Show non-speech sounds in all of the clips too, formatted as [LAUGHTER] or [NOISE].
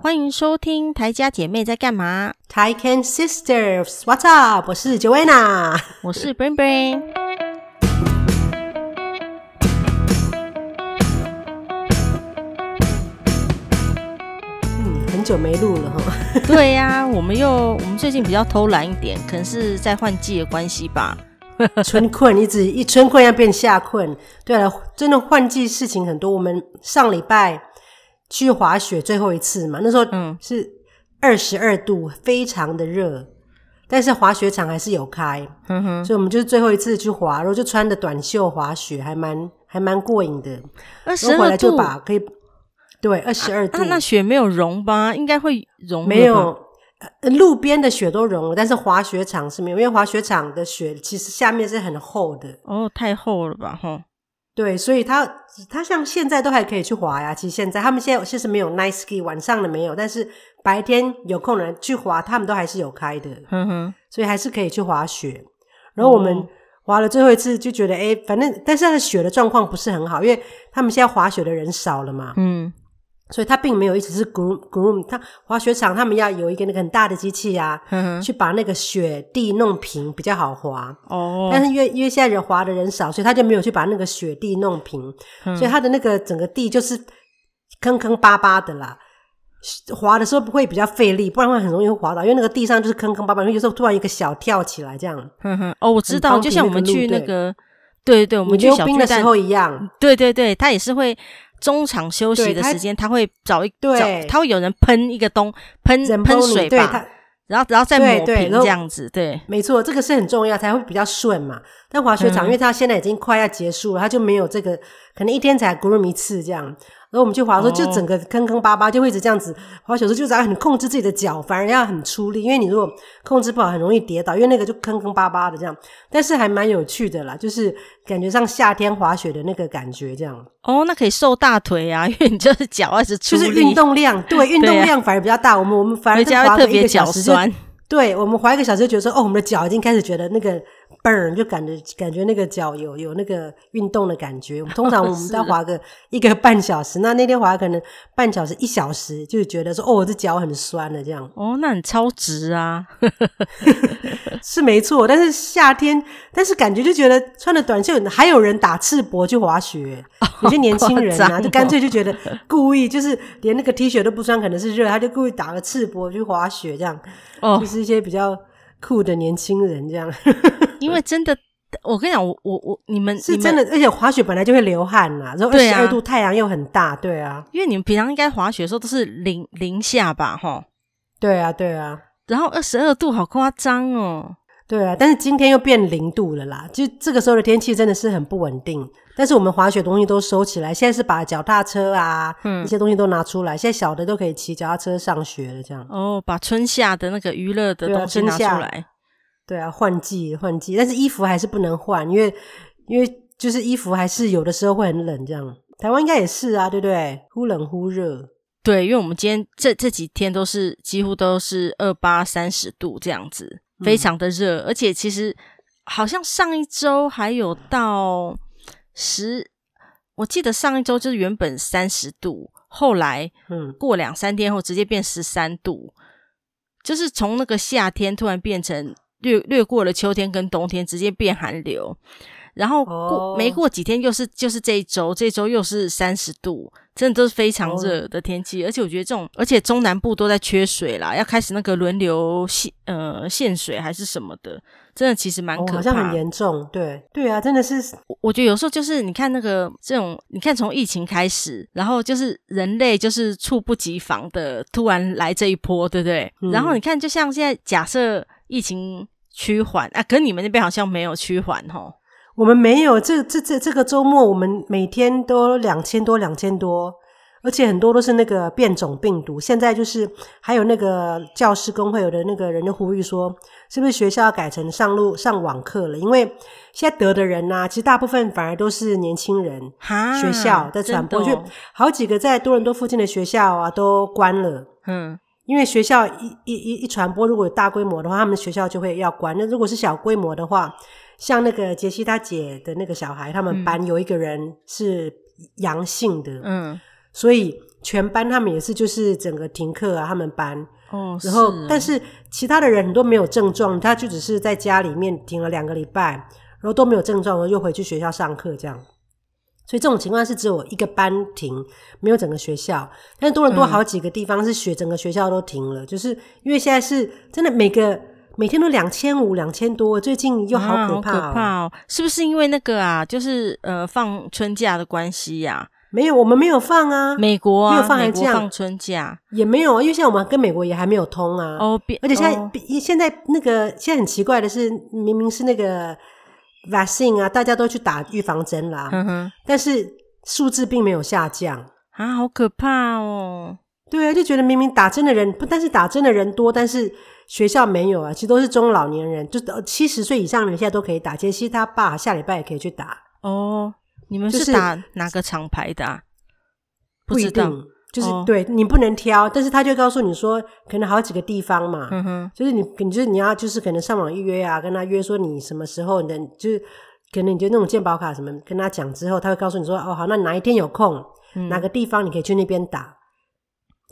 欢迎收听台家姐妹在干嘛？Tai Can Sisters，What's up？我是 Joanna，我是 Brain Brain。嗯，很久没录了哈。对呀、啊，我们又我们最近比较偷懒一点，可能是在换季的关系吧。[LAUGHS] 春困一直一春困要变夏困。对了，真的换季事情很多。我们上礼拜。去滑雪最后一次嘛，那时候嗯。是二十二度，非常的热，但是滑雪场还是有开，嗯哼，所以我们就是最后一次去滑，然后就穿着短袖滑雪，还蛮还蛮过瘾的。二十二度，回来就把可以对二十二度，啊，那雪没有融吧？应该会融，没有，路边的雪都融了，但是滑雪场是没有，因为滑雪场的雪其实下面是很厚的，哦，太厚了吧，哈。对，所以他他像现在都还可以去滑呀。其实现在他们现在其实没有 night ski，晚上的没有，但是白天有空的人去滑，他们都还是有开的。嗯哼，所以还是可以去滑雪。然后我们滑了最后一次，就觉得哎，反正但是它的雪的状况不是很好，因为他们现在滑雪的人少了嘛。嗯。所以它并没有一直是 groom groom，它滑雪场他们要有一个那个很大的机器啊，嗯、去把那个雪地弄平比较好滑。哦，但是因为因为现在人滑的人少，所以他就没有去把那个雪地弄平，嗯、所以它的那个整个地就是坑坑巴巴的啦。滑的时候不会比较费力，不然会很容易会滑倒，因为那个地上就是坑坑巴巴，因为有时候突然一个小跳起来这样。嗯哼，哦，我知道，就像我们去那个，对对对，我们去溜冰的时候一样。对对对，它也是会。中场休息的时间，他会找一对找，他会有人喷一个东喷喷水吧，然后然后再抹平这样子，对，对没错，这个是很重要，才会比较顺嘛。但滑雪场，嗯、因为它现在已经快要结束了，它就没有这个，可能一天才 groom 一次这样。然后我们去滑的时候，就整个坑坑巴巴，就会一直这样子滑雪的时候，就是要很控制自己的脚，反而要很出力，因为你如果控制不好，很容易跌倒，因为那个就坑坑巴巴的这样。但是还蛮有趣的啦，就是感觉像夏天滑雪的那个感觉这样。哦，那可以瘦大腿啊，因为你就是脚一直出力，就是运动量，对，[LAUGHS] 运动量反而比较大。啊、我们我们反而滑个一个小时就，对，我们滑一个小时就觉得说，哦，我们的脚已经开始觉得那个。Burn 就感觉感觉那个脚有有那个运动的感觉。通常我们都要滑个 [LAUGHS] 一个半小时，那那天滑可能半小时一小时，就觉得说哦，我这脚很酸了这样。哦，那很超值啊，[LAUGHS] 是没错。但是夏天，但是感觉就觉得穿了短袖，还有人打赤膊去滑雪，[LAUGHS] 有些年轻人啊，就干脆就觉得故意就是连那个 T 恤都不穿，可能是热，他就故意打个赤膊去滑雪这样。哦，就是一些比较。酷的年轻人这样，[LAUGHS] 因为真的，我跟你讲，我我我，你们是真的，而且滑雪本来就会流汗呐，然后二十二度太阳又很大，对啊，因为你们平常应该滑雪的时候都是零零下吧，哈，对啊，对啊，然后二十二度好夸张哦。对啊，但是今天又变零度了啦，就这个时候的天气真的是很不稳定。但是我们滑雪东西都收起来，现在是把脚踏车啊，嗯，一些东西都拿出来，现在小的都可以骑脚踏车上学了，这样。哦，把春夏的那个娱乐的东西拿出来。对啊，换季换季，但是衣服还是不能换，因为因为就是衣服还是有的时候会很冷，这样。台湾应该也是啊，对不对？忽冷忽热。对，因为我们今天这这几天都是几乎都是二八三十度这样子。非常的热，而且其实好像上一周还有到十，我记得上一周就是原本三十度，后来嗯。过两三天后直接变十三度，就是从那个夏天突然变成略略过了秋天跟冬天，直接变寒流。然后过没过几天，又是就是这一周，这一周又是三十度，真的都是非常热的天气。而且我觉得这种，而且中南部都在缺水啦，要开始那个轮流限呃限水还是什么的，真的其实蛮可怕，好像很严重。对对啊，真的是，我觉得有时候就是你看那个这种，你看从疫情开始，然后就是人类就是猝不及防的突然来这一波，对不对？嗯、然后你看，就像现在假设疫情趋缓啊，可是你们那边好像没有趋缓齁。我们没有，这这这这个周末，我们每天都两千多两千多，而且很多都是那个变种病毒。现在就是还有那个教师工会有的那个人就呼吁说，是不是学校要改成上路上网课了？因为现在得的人呐，其实大部分反而都是年轻人，哈学校在传播，就好几个在多伦多附近的学校啊都关了。嗯，因为学校一一一一传播，如果有大规模的话，他们学校就会要关。那如果是小规模的话，像那个杰西他姐的那个小孩，他们班有一个人是阳性的，嗯，所以全班他们也是就是整个停课啊，他们班哦，然后是但是其他的人很多没有症状，他就只是在家里面停了两个礼拜，然后都没有症状，然后又回去学校上课这样。所以这种情况是只有一个班停，没有整个学校。但是多伦多好几个地方是学、嗯、整个学校都停了，就是因为现在是真的每个每天都两千五、两千多，最近又好可怕、喔啊，好可怕哦！是不是因为那个啊，就是呃放春假的关系呀、啊？没有，我们没有放啊。美国、啊、没有放，还这样放春假也没有啊，因为现在我们跟美国也还没有通啊。哦，而且现在、哦、现在那个现在很奇怪的是，明明是那个。vaccine 啊，大家都去打预防针啦，嗯哼，但是数字并没有下降啊，好可怕哦！对啊，就觉得明明打针的人不，但是打针的人多，但是学校没有啊，其实都是中老年人，就七十岁以上的人现在都可以打。其实他爸下礼拜也可以去打哦。你们是打哪个厂牌的啊？不一定。就是、哦、对你不能挑，但是他就告诉你说，可能好几个地方嘛，嗯哼，就是你，你就是你要就是可能上网预约啊，跟他约说你什么时候能，就是可能你就那种健保卡什么，跟他讲之后，他会告诉你说，哦好，那哪一天有空，嗯、哪个地方你可以去那边打，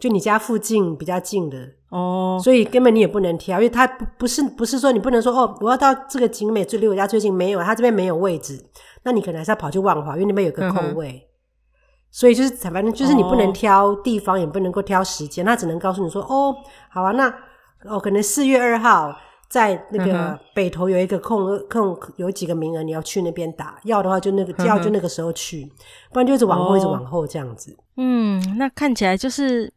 就你家附近比较近的哦，所以根本你也不能挑，因为他不不是不是说你不能说哦，我要到这个景美最离我家最近没有，他这边没有位置，那你可能还是要跑去万华，因为那边有个空位。嗯所以就是，反正就是你不能挑地方，oh. 也不能够挑时间，他只能告诉你说，哦，好啊，那哦，可能四月二号在那个北投有一个空、uh. 空，有几个名额，你要去那边打。要的话就那个，要就那个时候去，uh. 不然就一直往后，一直往后这样子。嗯，那看起来就是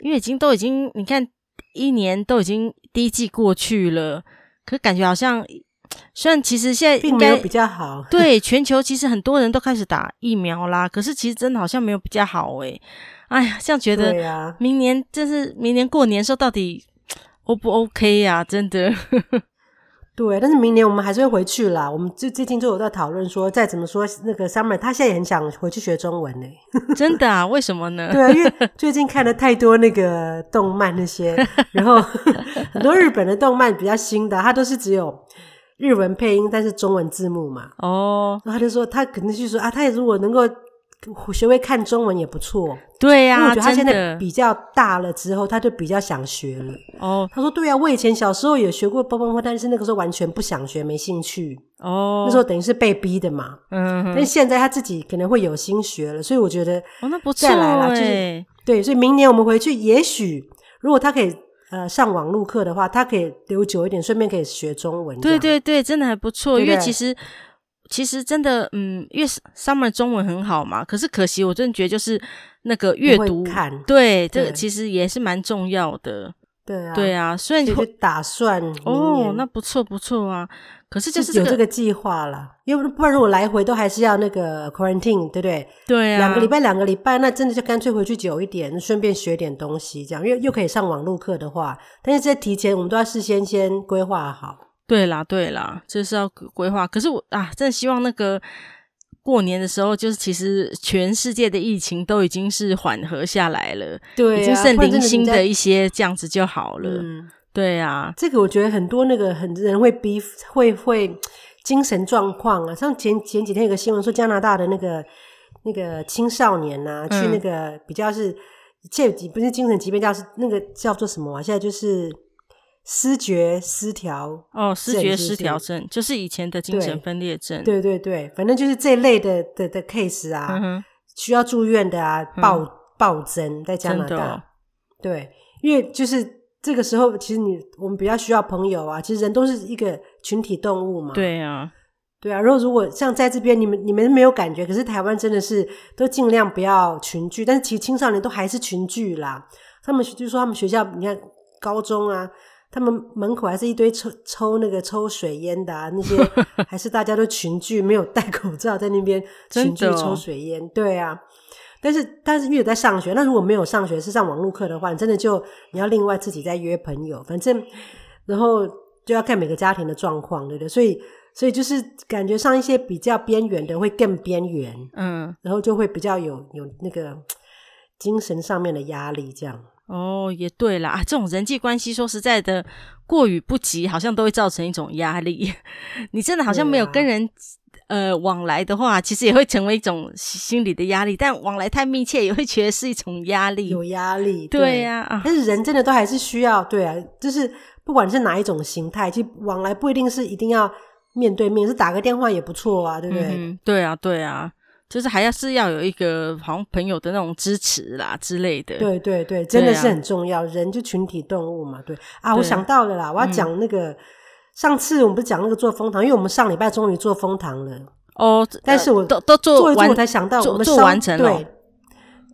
因为已经都已经，你看一年都已经第一季过去了，可感觉好像。虽然其实现在并没有比较好，对全球其实很多人都开始打疫苗啦，可是其实真的好像没有比较好诶、欸。哎呀，这样觉得明年就是明年过年的时候到底 O 不 OK 呀、啊？真的。[LAUGHS] 对，但是明年我们还是会回去啦。我们最最近就有在讨论说，再怎么说那个 Summer 他现在也很想回去学中文呢、欸。[LAUGHS] 真的啊？为什么呢？对啊，因为 [LAUGHS] 最近看了太多那个动漫那些，然后很多日本的动漫比较新的，它都是只有。日文配音，但是中文字幕嘛。哦、oh.，然后他就说，他肯定是说啊，他也如果能够学会看中文也不错。对呀、啊，因为我觉得他现在比较大了之后，他就比较想学了。哦、oh.，他说对呀、啊，我以前小时候也学过蹦蹦蹦，但是那个时候完全不想学，没兴趣。哦、oh.，那时候等于是被逼的嘛。嗯，但是现在他自己可能会有心学了，所以我觉得哦，那不错。再来了，就是对，所以明年我们回去，也许如果他可以。呃，上网路课的话，他可以留久一点，顺便可以学中文。对对对，真的还不错。因为其实其实真的，嗯，因为 Summer 中文很好嘛。可是可惜，我真的觉得就是那个阅读，看对，对这个其实也是蛮重要的。对啊，对啊，所以你会打算哦，那不错不错啊。可是就是、这个、有这个计划了，因为不然如果来回都还是要那个 quarantine，对不对？对啊，两个礼拜两个礼拜，那真的就干脆回去久一点，顺便学点东西，这样，因为又可以上网络课的话，但是这提前我们都要事先先规划好。对啦，对啦，这是要规划。可是我啊，真的希望那个过年的时候，就是其实全世界的疫情都已经是缓和下来了，对、啊，已经剩零星的一些这样子就好了。嗯对啊，这个我觉得很多那个很人会逼会会精神状况啊，像前前几天有个新闻说加拿大的那个那个青少年啊，嗯、去那个比较是这不是精神疾病，叫是那个叫做什么啊？现在就是思觉失调哦，思觉失调症就是以前的精神分裂症，对对对，反正就是这类的的的 case 啊、嗯，需要住院的啊，暴暴增在加拿大、哦，对，因为就是。这个时候，其实你我们比较需要朋友啊。其实人都是一个群体动物嘛。对啊，对啊。然后如果像在这边，你们你们没有感觉，可是台湾真的是都尽量不要群聚。但是其实青少年都还是群聚啦。他们就说他们学校，你看高中啊，他们门口还是一堆抽抽那个抽水烟的啊，那些 [LAUGHS] 还是大家都群聚，没有戴口罩在那边群聚抽水烟。对啊。但是，但是因为有在上学，那如果没有上学是上网络课的话，你真的就你要另外自己再约朋友，反正然后就要看每个家庭的状况，对不对？所以，所以就是感觉上一些比较边缘的会更边缘，嗯，然后就会比较有有那个精神上面的压力，这样。哦，也对啦，啊，这种人际关系说实在的，过与不及，好像都会造成一种压力。[LAUGHS] 你真的好像没有跟人。呃往来的话，其实也会成为一种心理的压力。但往来太密切，也会觉得是一种压力，有压力。对呀，啊、但是人真的都还是需要，对啊，就是不管是哪一种形态，其实往来不一定是一定要面对面，是打个电话也不错啊，对不对？嗯、对啊，对啊。就是还要是要有一个好像朋友的那种支持啦之类的，对对对，真的是很重要。啊、人就群体动物嘛，对啊。我想到了啦，我要讲那个、嗯、上次我们不是讲那个做蜂糖，因为我们上礼拜终于做蜂糖了哦。但是我都都做完，做做我才想到我们做完成了，对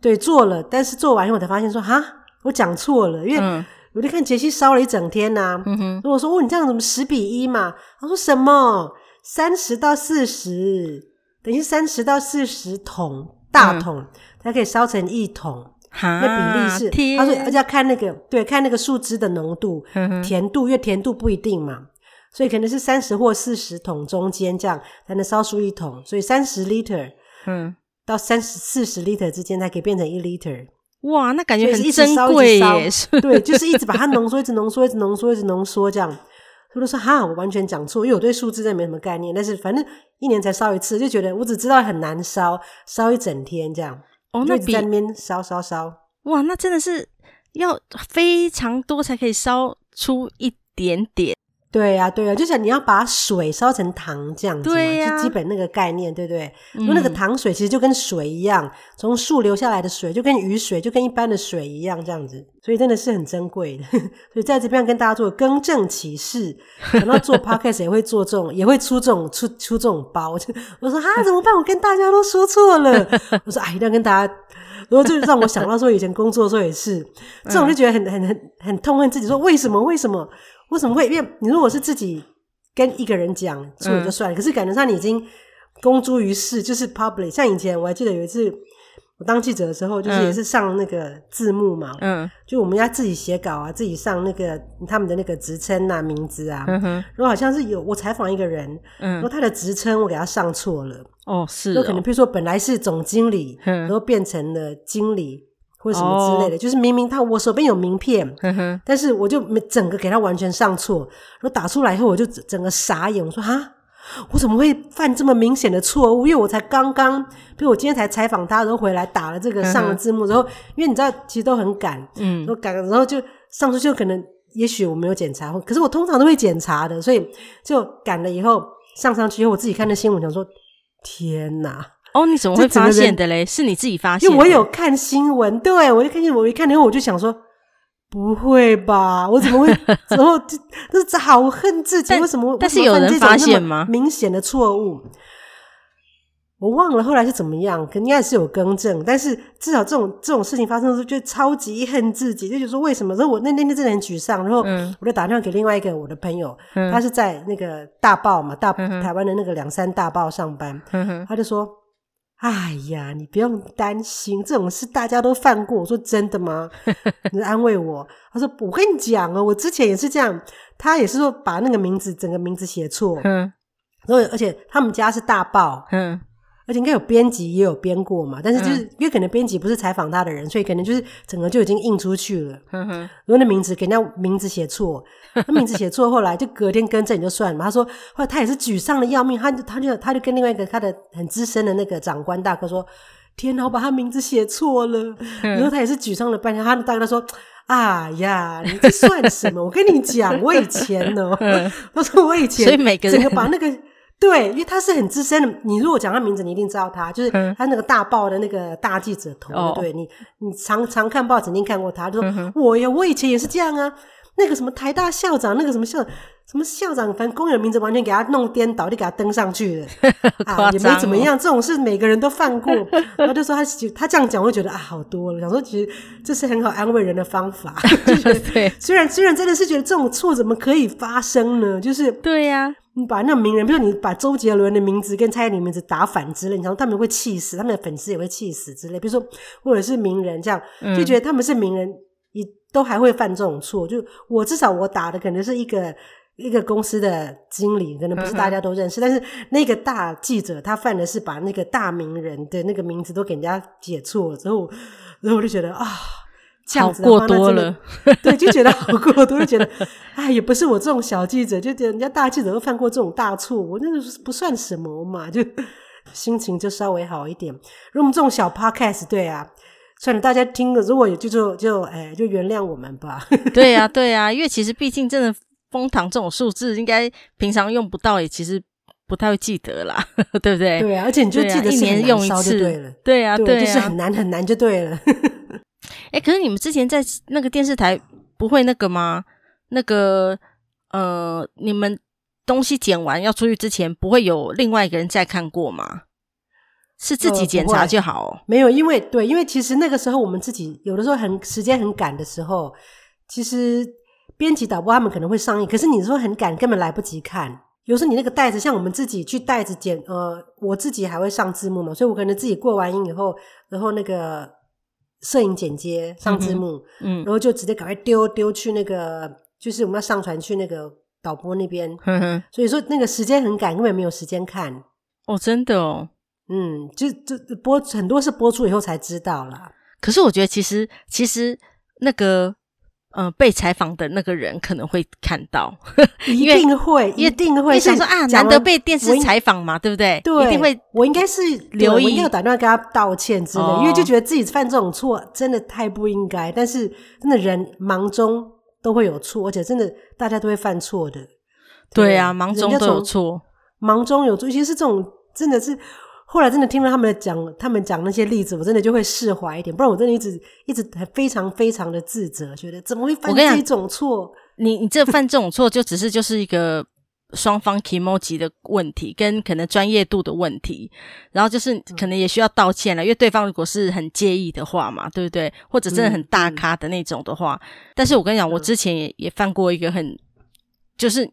对做了。但是做完以后我才发现说哈，我讲错了，因为我就看杰西烧了一整天呐、啊。嗯哼，我说哦，你这样怎么十比一嘛？他说什么三十到四十。等于三十到四十桶大桶，才、嗯、可以烧成一桶。那比例是，天他说，而且要看那个，对，看那个树枝的浓度、嗯、甜度，因为甜度不一定嘛，所以可能是三十或四十桶中间这样才能烧出一桶。所以三十 liter，嗯，到三十四十 liter 之间它可以变成一 liter。哇，那感觉很珍贵耶！对，就是一直把它浓缩，一直浓缩，一直浓缩，一直浓缩这样。他们说哈，我完全讲错，因为我对数字真的没什么概念。但是反正一年才烧一次，就觉得我只知道很难烧，烧一整天这样。哦，那比在那边烧烧烧，哇，那真的是要非常多才可以烧出一点点。对呀、啊，对呀、啊，就是你要把水烧成糖这样子嘛，对呀、啊，就基本那个概念，对不对？因为、嗯、那个糖水其实就跟水一样，从树流下来的水就跟雨水，就跟一般的水一样这样子，所以真的是很珍贵的。[LAUGHS] 所以在这边跟大家做更正启事，等到做 podcast 也会做这种，也会出这种出出这种包。我说啊，怎么办？我跟大家都说错了。[LAUGHS] 我说哎，一定要跟大家。然后就让我想到说，以前工作的时候也是，这种就觉得很很很很痛恨自己，说为什么？为什么？为什么会？因为你如果是自己跟一个人讲错就算了，嗯、可是感觉上你已经公诸于世，就是 public。像以前我还记得有一次我当记者的时候，就是也是上那个字幕嘛，嗯，就我们要自己写稿啊，自己上那个他们的那个职称啊、名字啊，嗯哼，然后好像是有我采访一个人，嗯，然后他的职称我给他上错了，哦，是哦，就可能比如说本来是总经理，嗯，然后变成了经理。或什么之类的，oh. 就是明明他我手边有名片，呵呵但是我就没整个给他完全上错，然后打出来以后我就整个傻眼，我说哈，我怎么会犯这么明显的错误？因为我才刚刚，比如我今天才采访他，然后回来打了这个上了字幕，呵呵然后因为你知道其实都很赶，嗯，然后赶，然后就上去就可能也许我没有检查，可是我通常都会检查的，所以就赶了以后上上去以后，我自己看那新闻，想说天哪！哦，你怎么会发现的嘞？是你自己发现的？因为我有看新闻，对，我就看见我一看，然后我就想说，不会吧？我怎么会？[LAUGHS] 然后就就是好恨自己，为什么？但是有人发现吗？明显的错误，我忘了后来是怎么样，肯定还是有更正。但是至少这种这种事情发生的时候，就超级恨自己，就觉得说为什么？然后我那那天真的很沮丧，然后我就打电话给另外一个我的朋友，嗯、他是在那个大报嘛，大、嗯、台湾的那个两三大报上班，嗯、他就说。哎呀，你不用担心，这种事大家都犯过。我说真的吗？[LAUGHS] 你安慰我。他说我跟你讲哦，我之前也是这样。他也是说把那个名字整个名字写错。嗯。然后而且他们家是大报。嗯。而且应该有编辑也有编过嘛，但是就是因为可能编辑不是采访他的人，所以可能就是整个就已经印出去了。嗯哼。如果那名字给人家名字写错，[LAUGHS] 他名字写错，后来就隔天更正就算了嘛。他说后来他也是沮丧的要命，他就他就他就跟另外一个他的很资深的那个长官大哥说：“天哪，我把他名字写错了。”然后他也是沮丧了半天。他大哥说：“哎呀，你这算什么？我跟你讲，我以前呢，[LAUGHS] [LAUGHS] 他说我以前，所以每个人整个把那个。”对，因为他是很资深的，你如果讲他名字，你一定知道他，就是他那个大报的那个大记者头。嗯、对你，你常常看报，曾经看过他，就说：“嗯、我呀，我以前也是这样啊。”那个什么台大校长，那个什么校什么校长，反正公有名字完全给他弄颠倒，就给他登上去了，哦、[LAUGHS] 啊，也没怎么样。这种事每个人都犯过，[LAUGHS] 然后就说他他这样讲，我就觉得啊，好多了。想说其实这是很好安慰人的方法，[LAUGHS] 就觉得对。虽然虽然真的是觉得这种错怎么可以发生呢？就是对呀。你把那个名人，比如说你把周杰伦的名字跟蔡依林名字打反之类，你想说他们会气死，他们的粉丝也会气死之类。比如说，或者是名人这样，就觉得他们是名人，也都还会犯这种错。就我至少我打的可能是一个一个公司的经理，可能不是大家都认识，嗯、但是那个大记者他犯的是把那个大名人的那个名字都给人家写错了之后，然后我就觉得啊。这样子好过多了，对，就觉得好过多，就觉得 [LAUGHS] 哎，也不是我这种小记者，就觉得人家大记者都犯过这种大错，我那个不算什么嘛，就 [LAUGHS] 心情就稍微好一点。如果我们这种小 podcast，对啊，算了，大家听了，如果有就就就哎，就原谅我们吧。[LAUGHS] 对呀、啊，对呀、啊，因为其实毕竟真的封糖这种数字，应该平常用不到，也其实不太会记得啦，[LAUGHS] 对不对？对啊，而且你就记得、啊、一年用一次，对了，对啊，对，就是很难很难就对了。[LAUGHS] 哎，可是你们之前在那个电视台不会那个吗？那个呃，你们东西剪完要出去之前，不会有另外一个人再看过吗？是自己检查就好。没有，因为对，因为其实那个时候我们自己有的时候很时间很赶的时候，其实编辑导播他们可能会上映，可是你说很赶，根本来不及看。有时候你那个袋子，像我们自己去袋子剪，呃，我自己还会上字幕嘛，所以我可能自己过完音以后，然后那个。摄影剪接上字幕，嗯，嗯，然后就直接赶快丢丢去那个，就是我们要上传去那个导播那边，所以说那个时间很赶，根本没有时间看。哦，真的哦，嗯，就就播很多是播出以后才知道啦。可是我觉得其实其实那个。嗯、呃，被采访的那个人可能会看到，一定会，一定会。你想说啊，难得被电视采访嘛，对不对？对，一定会。我应该是留意，要打电话跟他道歉之类、哦，因为就觉得自己犯这种错真的太不应该。但是真的人忙中都会有错，而且真的大家都会犯错的。对啊，忙中都有错，忙中有错，尤其是这种真的是。后来真的听了他们讲，他们讲那些例子，我真的就会释怀一点。不然我真的一直一直非常非常的自责，觉得怎么会犯这种错？你你这犯这种错，就只是就是一个双方 kimoji 的问题，跟可能专业度的问题。然后就是可能也需要道歉了，因为对方如果是很介意的话嘛，对不对？或者真的很大咖的那种的话。但是我跟你讲，我之前也也犯过一个很就是。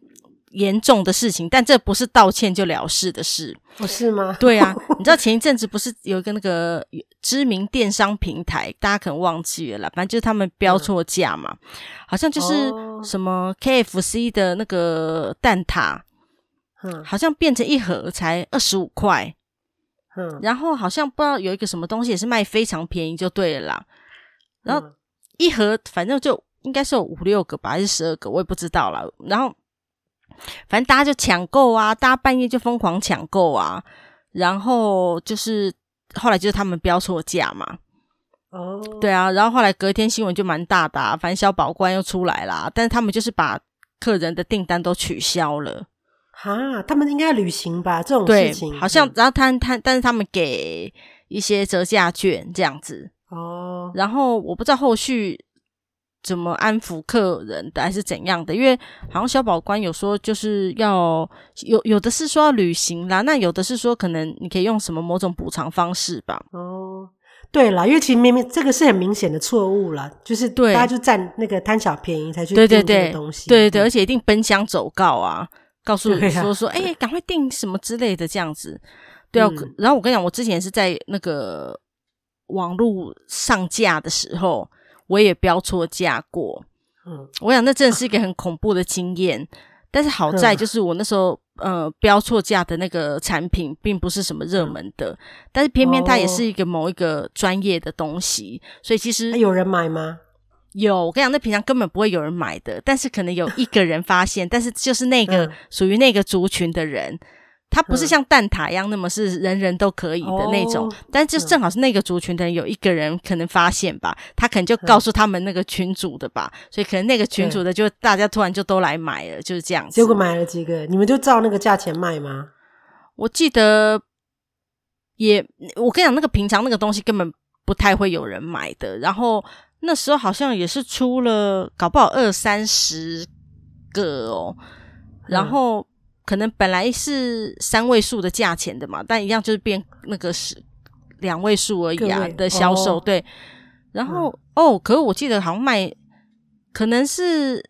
严重的事情，但这不是道歉就了事的事，不是吗？对啊，[LAUGHS] 你知道前一阵子不是有一个那个知名电商平台，大家可能忘记了啦，反正就是他们标错价嘛、嗯，好像就是什么 KFC 的那个蛋挞，嗯，好像变成一盒才二十五块，嗯，然后好像不知道有一个什么东西也是卖非常便宜，就对了啦，然后一盒反正就应该是有五六个吧，还是十二个，我也不知道了，然后。反正大家就抢购啊，大家半夜就疯狂抢购啊，然后就是后来就是他们标错价嘛。哦，对啊，然后后来隔天新闻就蛮大的啊，反正小保官又出来啦，但是他们就是把客人的订单都取消了。哈，他们应该旅行吧？这种事情好像，然后他他但是他们给一些折价券这样子。哦，然后我不知道后续。怎么安抚客人的，还是怎样的？因为好像小保官有说，就是要有有的是说要旅行啦，那有的是说可能你可以用什么某种补偿方式吧。哦，对啦，因为其实明明这个是很明显的错误啦，就是大家就占那个贪小便宜才去订这个东西，对对对，而且一定奔相走告啊，告诉你说说，[LAUGHS] 哎、啊，赶快订什么之类的这样子。对啊，嗯、然后我跟你讲，我之前是在那个网络上架的时候。我也标错价过，嗯，我想那真的是一个很恐怖的经验。嗯、但是好在就是我那时候，呃，标错价的那个产品并不是什么热门的，嗯、但是偏偏它也是一个某一个专业的东西，哦、所以其实有人买吗？有，我跟你讲，那平常根本不会有人买的，但是可能有一个人发现，但是就是那个属于那个族群的人。它不是像蛋挞一样那么是人人都可以的那种，哦、但就正好是那个族群的人有一个人可能发现吧，他可能就告诉他们那个群主的吧，所以可能那个群主的就大家突然就都来买了，就是这样子。结果买了几个？你们就照那个价钱卖吗？我记得也，我跟你讲，那个平常那个东西根本不太会有人买的，然后那时候好像也是出了，搞不好二三十个哦，然后。嗯可能本来是三位数的价钱的嘛，但一样就是变那个是两位数而已啊的销售，对。然后、嗯、哦，可是我记得好像卖可能是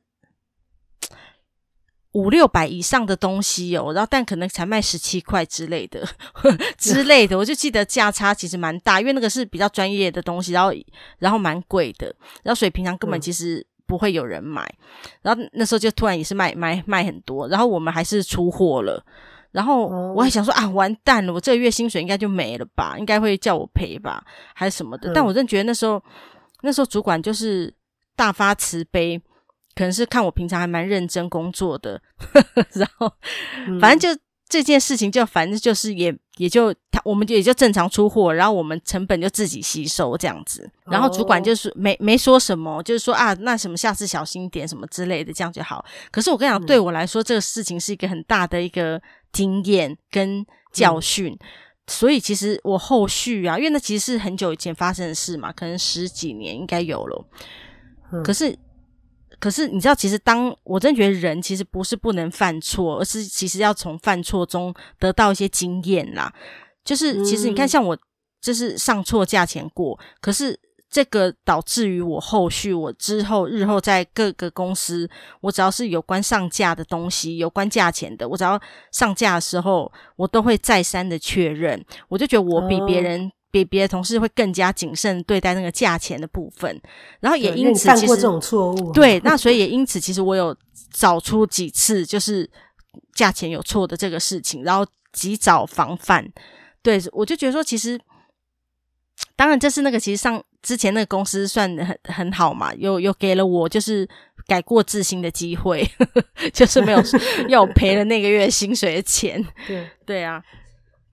五六百以上的东西哦，然后但可能才卖十七块之类的 [LAUGHS] 之类的，我就记得价差其实蛮大，因为那个是比较专业的东西，然后然后蛮贵的，然后所以平常根本其实。嗯不会有人买，然后那时候就突然也是卖卖卖很多，然后我们还是出货了，然后我还想说啊，完蛋了，我这个月薪水应该就没了吧，应该会叫我赔吧，还是什么的。但我真觉得那时候那时候主管就是大发慈悲，可能是看我平常还蛮认真工作的，[LAUGHS] 然后反正就。嗯这件事情就反正就是也也就他我们就也就正常出货，然后我们成本就自己吸收这样子。然后主管就是没没说什么，就是说啊，那什么下次小心点什么之类的，这样就好。可是我跟你讲，对我来说，这个事情是一个很大的一个经验跟教训。嗯、所以其实我后续啊，因为那其实是很久以前发生的事嘛，可能十几年应该有了。嗯、可是。可是你知道，其实当我真觉得人其实不是不能犯错，而是其实要从犯错中得到一些经验啦。就是其实你看，像我就是上错价钱过，嗯、可是这个导致于我后续我之后日后在各个公司，我只要是有关上架的东西，有关价钱的，我只要上架的时候，我都会再三的确认。我就觉得我比别人。哦比别的同事会更加谨慎对待那个价钱的部分，然后也因此犯过这种错误，对，那所以也因此其实我有找出几次就是价钱有错的这个事情，然后及早防范。对，我就觉得说，其实当然这是那个其实上之前那个公司算很很好嘛，又又给了我就是改过自新的机会，[LAUGHS] 就是没有要我 [LAUGHS] 赔了那个月薪水的钱。对对啊，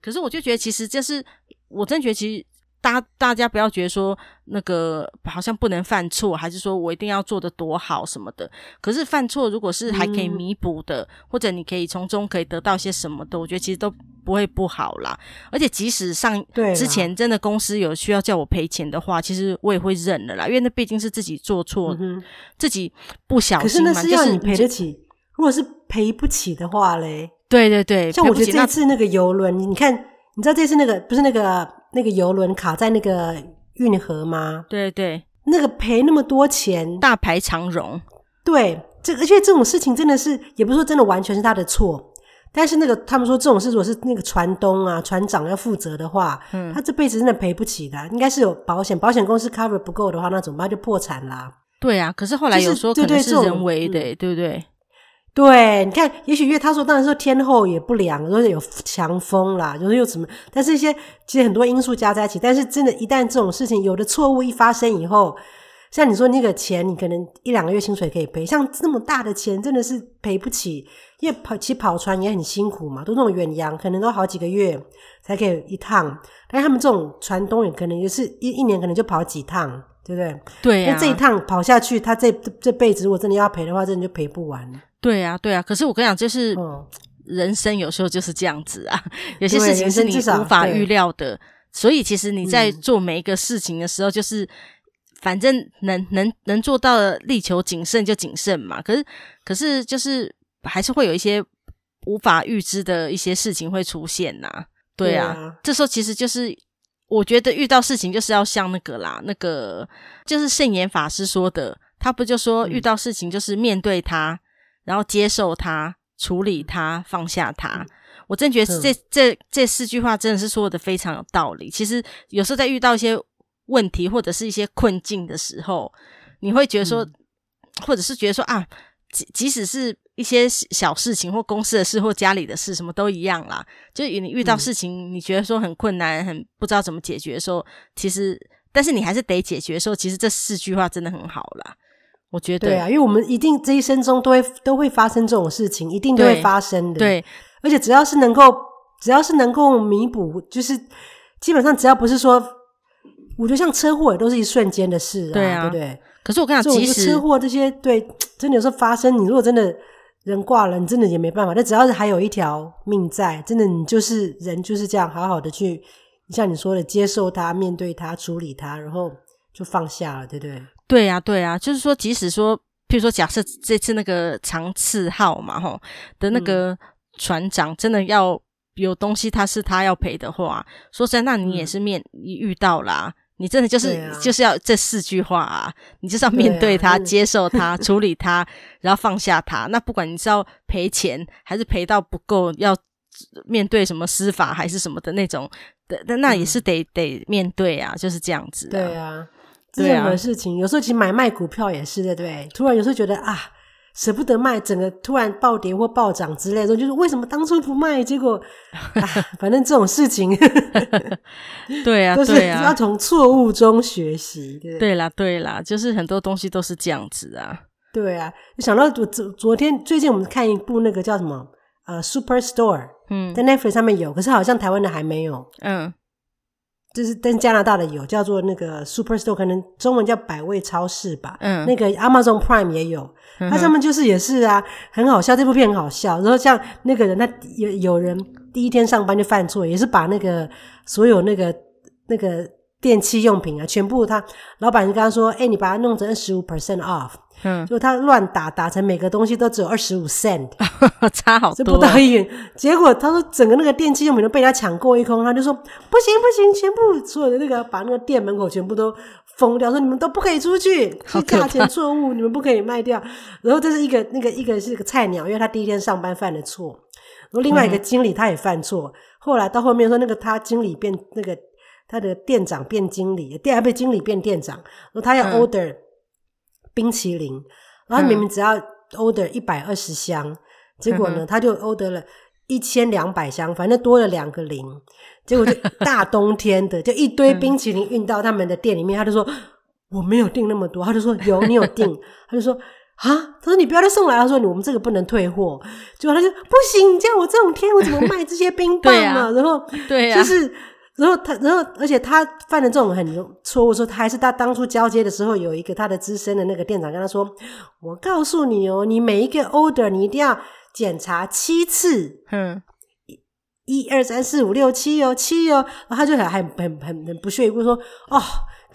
可是我就觉得其实就是。我真觉得，其实大大家不要觉得说那个好像不能犯错，还是说我一定要做的多好什么的。可是犯错如果是还可以弥补的，嗯、或者你可以从中可以得到些什么的，我觉得其实都不会不好啦。而且即使上之前真的公司有需要叫我赔钱的话，其实我也会认了啦，因为那毕竟是自己做错，嗯、自己不小心嘛。可是那是要你赔得起，就是、如果是赔不起的话嘞？对对对，像我觉得这次那个游轮，你看。你知道这次那个不是那个那个游轮卡在那个运河吗？对对，那个赔那么多钱，大排长荣。对，这而且这种事情真的是，也不是说真的完全是他的错，但是那个他们说这种事如果是那个船东啊船长要负责的话，嗯，他这辈子真的赔不起的，应该是有保险，保险公司 cover 不够的话，那怎么办？就破产啦。对啊，可是后来有说可能是人为的，对不对？对，你看，也许因为他说，当然说天候也不良，说有强风啦，就是又什么，但是一些其实很多因素加在一起，但是真的，一旦这种事情有的错误一发生以后，像你说那个钱，你可能一两个月薪水可以赔，像这么大的钱，真的是赔不起，因为跑其实跑船也很辛苦嘛，都那种远洋，可能都好几个月才可以一趟，但是他们这种船东也可能也是一一年可能就跑几趟，对不对？对呀、啊，那这一趟跑下去，他这这辈子如果真的要赔的话，真的就赔不完。对啊，对啊，可是我跟你讲，就是人生有时候就是这样子啊，有些事情是你无法预料的，所以其实你在做每一个事情的时候，就是反正能能能做到的，力求谨慎就谨慎嘛。可是可是就是还是会有一些无法预知的一些事情会出现呐。对啊，对啊，这时候其实就是我觉得遇到事情就是要像那个啦，那个就是圣严法师说的，他不就说遇到事情就是面对他。然后接受它，处理它，放下它。我真觉得这、嗯、这这四句话真的是说的非常有道理。其实有时候在遇到一些问题或者是一些困境的时候，你会觉得说，嗯、[TSK] 或者是觉得说啊，即即使是一些小事情或公司的事或家里的事，什么都一样啦。就你遇到事情，你觉得说很困难，很不知道怎么解决的时候，其实但是你还是得解决的时候，其实这四句话真的很好啦。我觉得对啊，因为我们一定这一生中都会都会发生这种事情，一定都会发生的。对，对，而且只要是能够，只要是能够弥补，就是基本上只要不是说，我觉得像车祸也都是一瞬间的事啊，对啊，对不对？可是我跟你讲，即使车祸这些，对，[TSK] 真的有时候发生，你如果真的人挂了，你真的也没办法。但只要是还有一条命在，真的你就是人就是这样，好好的去像你说的接受它、面对它、处理它，然后就放下了，对不对？对呀、啊，对呀、啊，就是说，即使说，譬如说，假设这次那个长赐号嘛，吼的那个船长真的要有东西，他是他要赔的话，说实在，那你也是面你遇到啦、你真的就是、啊、就是要这四句话啊，你就是要面对他，啊、接受他，处理他，然后放下他。那不管你是要赔钱，还是赔到不够，要面对什么司法还是什么的那种的，那那也是得、嗯、得面对啊，就是这样子、啊。对啊。任何事情，有时候其实买卖股票也是的，对，突然有时候觉得啊，舍不得卖，整个突然暴跌或暴涨之类的，就是为什么当初不卖？结果，[LAUGHS] 啊、反正这种事情 [LAUGHS] [LAUGHS] 对啊，都是要从错误中学习。对，对啦，对啦，就是很多东西都是这样子啊。对啊，想到昨昨天最近我们看一部那个叫什么呃，Superstore，嗯，在 Netflix 上面有，可是好像台湾的还没有，嗯。就是跟加拿大的有叫做那个 Superstore，可能中文叫百味超市吧。嗯，那个 Amazon Prime 也有，它、嗯、上面就是也是啊，很好笑。这部片很好笑。然后像那个人，他有有人第一天上班就犯错，也是把那个所有那个那个电器用品啊，全部他老板就跟他说：“哎、欸，你把它弄成二十五 percent off。”嗯，就他乱打，打成每个东西都只有二十五 cent，[LAUGHS] 差好多，不到一元。结果他说整个那个电器用品都被他抢购一空，他就说不行不行，全部所有的那个把那个店门口全部都封掉，说你们都不可以出去，是价钱错误，你们不可以卖掉。然后这是一个那个一个是个菜鸟，因为他第一天上班犯的错。然后另外一个经理他也犯错，嗯、后来到后面说那个他经理变那个他的店长变经理，店还被经理变店长，然后他要 order、嗯。冰淇淋，然后明明只要 order 一百二十箱，嗯，结果呢，他就 order 了一千两百箱，反正多了两个零，结果就大冬天的，就一堆冰淇淋运到他们的店里面，他就说我没有订那么多，他就说有你有订，[LAUGHS] 他就说啊，他说你不要再送来，他说我们这个不能退货，结果他就不行，你叫我这种天我怎么卖这些冰棒嘛，啊？然后对呀，就是。然后他，然后而且他犯了这种很错误，说他还是他当初交接的时候，有一个他的资深的那个店长跟他说：“我告诉你哦，你每一个 order 你一定要检查七次，嗯，一二三四五六七哦，七哦。”然后他就很很很很很不屑一顾说：“哦，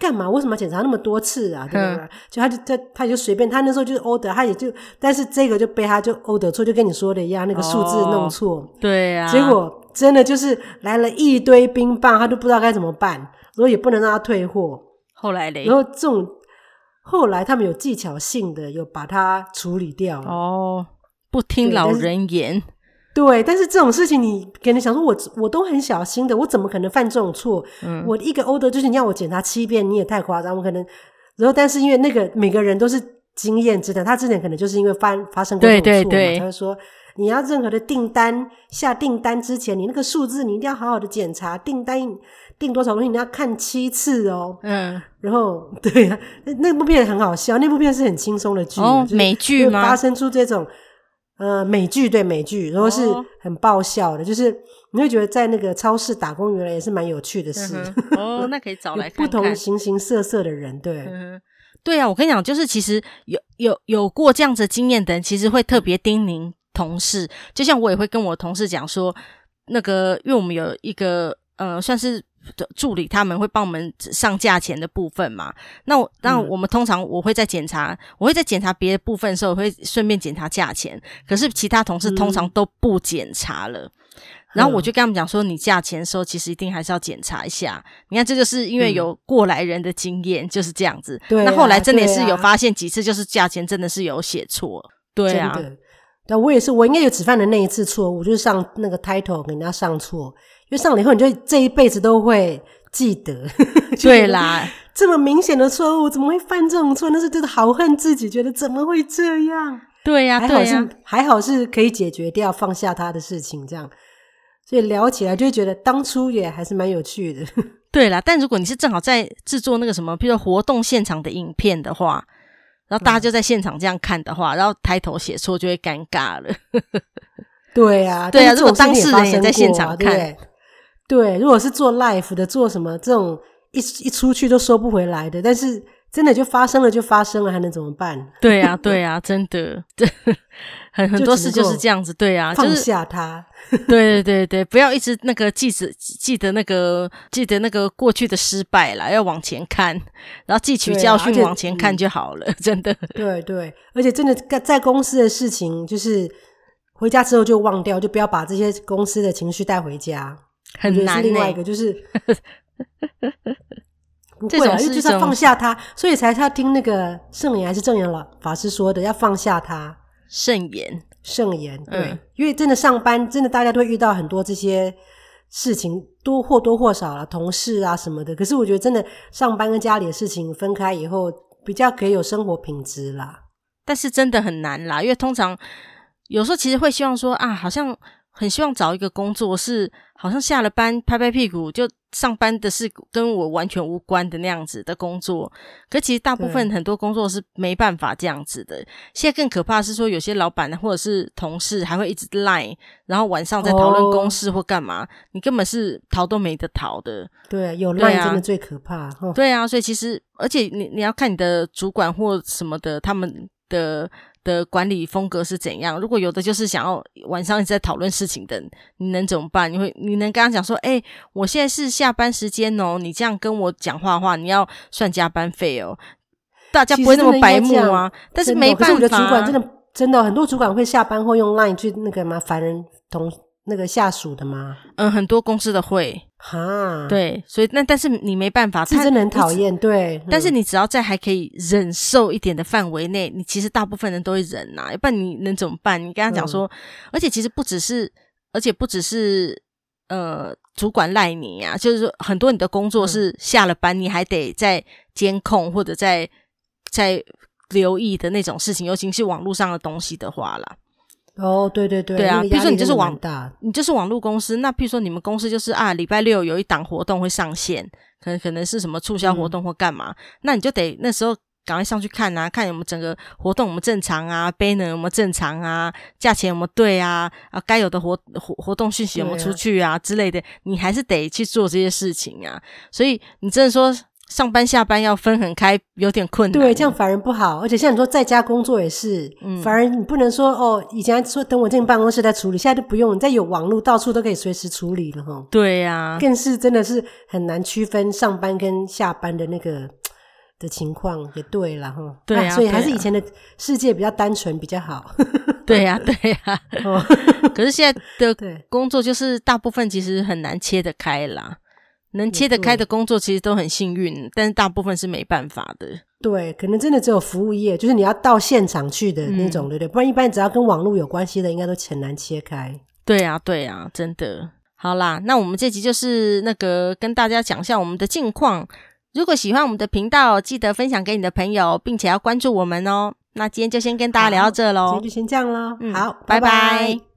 干嘛？为什么要检查那么多次啊？对不对？”就他就他他就随便，他那时候就是 order，他也就，但是这个就被他就 order 错，就跟你说的一样，那个数字弄错，哦、对呀、啊，结果。真的就是来了一堆冰棒，他都不知道该怎么办，然后也不能让他退货。后来嘞，然后这种后来他们有技巧性的有把它处理掉。哦，不听老人言。对，对，但是这种事情你可能想说我，我我都很小心的，我怎么可能犯这种错？嗯，我一个 order 就是你要我检查七遍，你也太夸张。我可能，然后但是因为那个每个人都是经验之谈，他之前可能就是因为发发生过这种错嘛，对对对，他就说。你要任何的订单下订单之前，你那个数字你一定要好好的检查。订单订多少东西，你要看七次哦。嗯，然后对啊，那那部片很好笑，那部片是很轻松的剧，哦，美剧吗？发生出这种呃美剧，对美剧，然后是很爆笑的，就是你会觉得在那个超市打工原来也是蛮有趣的事。嗯、[LAUGHS] 哦，那可以找来看看不同形形色色的人，对，嗯、对啊，我跟你讲，就是其实有有有过这样子经验的人，其实会特别叮咛。同事，就像我也会跟我同事讲说，那个，因为我们有一个呃，算是助理，他们会帮我们上价钱的部分嘛。那我那我们通常我会在检查，我会在检查别的部分的时候，我会顺便检查价钱。可是其他同事通常都不检查了。嗯、然后我就跟他们讲说，你价钱的时候其实一定还是要检查一下。你看，这就是因为有过来人的经验，嗯、就是这样子。对、啊，那后来真的是有发现几次，就是价钱真的是有写错。对啊。对，我也是，我应该有只犯的那一次错误，就是上那个 title 给人家上错，因为上了以后，你就这一辈子都会记得。[LAUGHS] 对啦，这么明显的错误，怎么会犯这种错？那是真的好恨自己，觉得怎么会这样？对呀、啊，还好是、啊、还好是可以解决掉，放下他的事情，这样，所以聊起来就会觉得当初也还是蛮有趣的。[LAUGHS] 对啦，但如果你是正好在制作那个什么，比如说活动现场的影片的话。然后大家就在现场这样看的话，嗯、然后抬头写错就会尴尬了。[LAUGHS] 对啊，对啊，如果当事人也在现场看，对，对，如果是做 live 的，做什么这种一一出去都收不回来的，但是真的就发生了就发生了，还能怎么办？对啊，[LAUGHS] 对啊，真的，[LAUGHS] 对，很很多事就是这样子，对啊，放下它。[LAUGHS] 对对对对，不要一直那个记着记得那个记得那个过去的失败啦，要往前看，然后汲取教训，往前看就好了。嗯、真的，对对，而且真的在公司的事情，就是回家之后就忘掉，就不要把这些公司的情绪带回家。很难、欸。是另外一个就是，不会就是要放下他，所以才要听那个圣言还是正言老法师说的，要放下他。圣言。圣言，对、嗯，因为真的上班，真的大家都会遇到很多这些事情，多或多或少啦，同事啊什么的。可是我觉得，真的上班跟家里的事情分开以后，比较可以有生活品质啦。但是真的很难啦，因为通常有时候其实会希望说啊，好像很希望找一个工作是好像下了班拍拍屁股就上班的是跟我完全无关的那样子的工作。可其实大部分很多工作是没办法这样子的。现在更可怕是说，有些老板或者是同事还会一直 line，然后晚上在讨论公事或干嘛，哦，你根本是逃都没得逃的。对，有 line 真的最可怕。对啊，对啊，所以其实而且你你要看你的主管或什么的他们。的的管理风格是怎样？如果有的就是想要晚上一直在讨论事情的，你能怎么办？你会你能跟他讲说，哎、欸，我现在是下班时间哦，你这样跟我讲话的话，你要算加班费哦。大家不会那么白目啊，但是没办法。可是我的主管真的真的很多主管会下班后用 Line 去那个嘛烦人同那个下属的吗？嗯，很多公司的会。哈，对，所以那但是你没办法，是真的很讨厌，对。但是你只要在还可以忍受一点的范围内，你其实大部分人都会忍呐、啊，要不然你能怎么办？你跟他讲说、嗯，而且其实不只是，而且不只是呃主管赖你啊，就是说很多你的工作是下了班你还得在监控或者在在留意的那种事情，尤其是网络上的东西的话啦。哦，对对对，对啊，比如说你就是网大，你就是网络公司，那比如说你们公司就是啊，礼拜六有一档活动会上线，可能可能是什么促销活动或干嘛，嗯，那你就得那时候赶快上去看啊，看有没有整个活动有没有正常啊，banner 有没有正常啊，价钱有没有对啊，啊，该有的活活活动讯息有没有出去啊，啊之类的，你还是得去做这些事情啊，所以你真的说。上班下班要分很开，有点困难。对，这样反而不好。而且像你说在家工作也是，嗯，反而你不能说哦，以前说等我进办公室再处理，现在都不用，你再有网络，到处都可以随时处理了哈。对呀、啊，更是真的是很难区分上班跟下班的那个 [TSK] 的情况，也对了哈。对啊，所以还是以前的世界比较单纯比较好。[LAUGHS] 对呀、啊，对呀、啊。哦，[LAUGHS] 可是现在的 [LAUGHS] 工作就是大部分其实很难切得开啦。能切得开的工作其实都很幸运，但是大部分是没办法的。对，可能真的只有服务业，就是你要到现场去的那种，嗯、对不对？不然一般只要跟网络有关系的，应该都很难切开。对啊，对啊，真的。好啦，那我们这集就是那个跟大家讲一下我们的近况。如果喜欢我们的频道，记得分享给你的朋友，并且要关注我们哦。那今天就先跟大家聊到这喽，今天就先这样喽。嗯，好，拜拜。拜拜。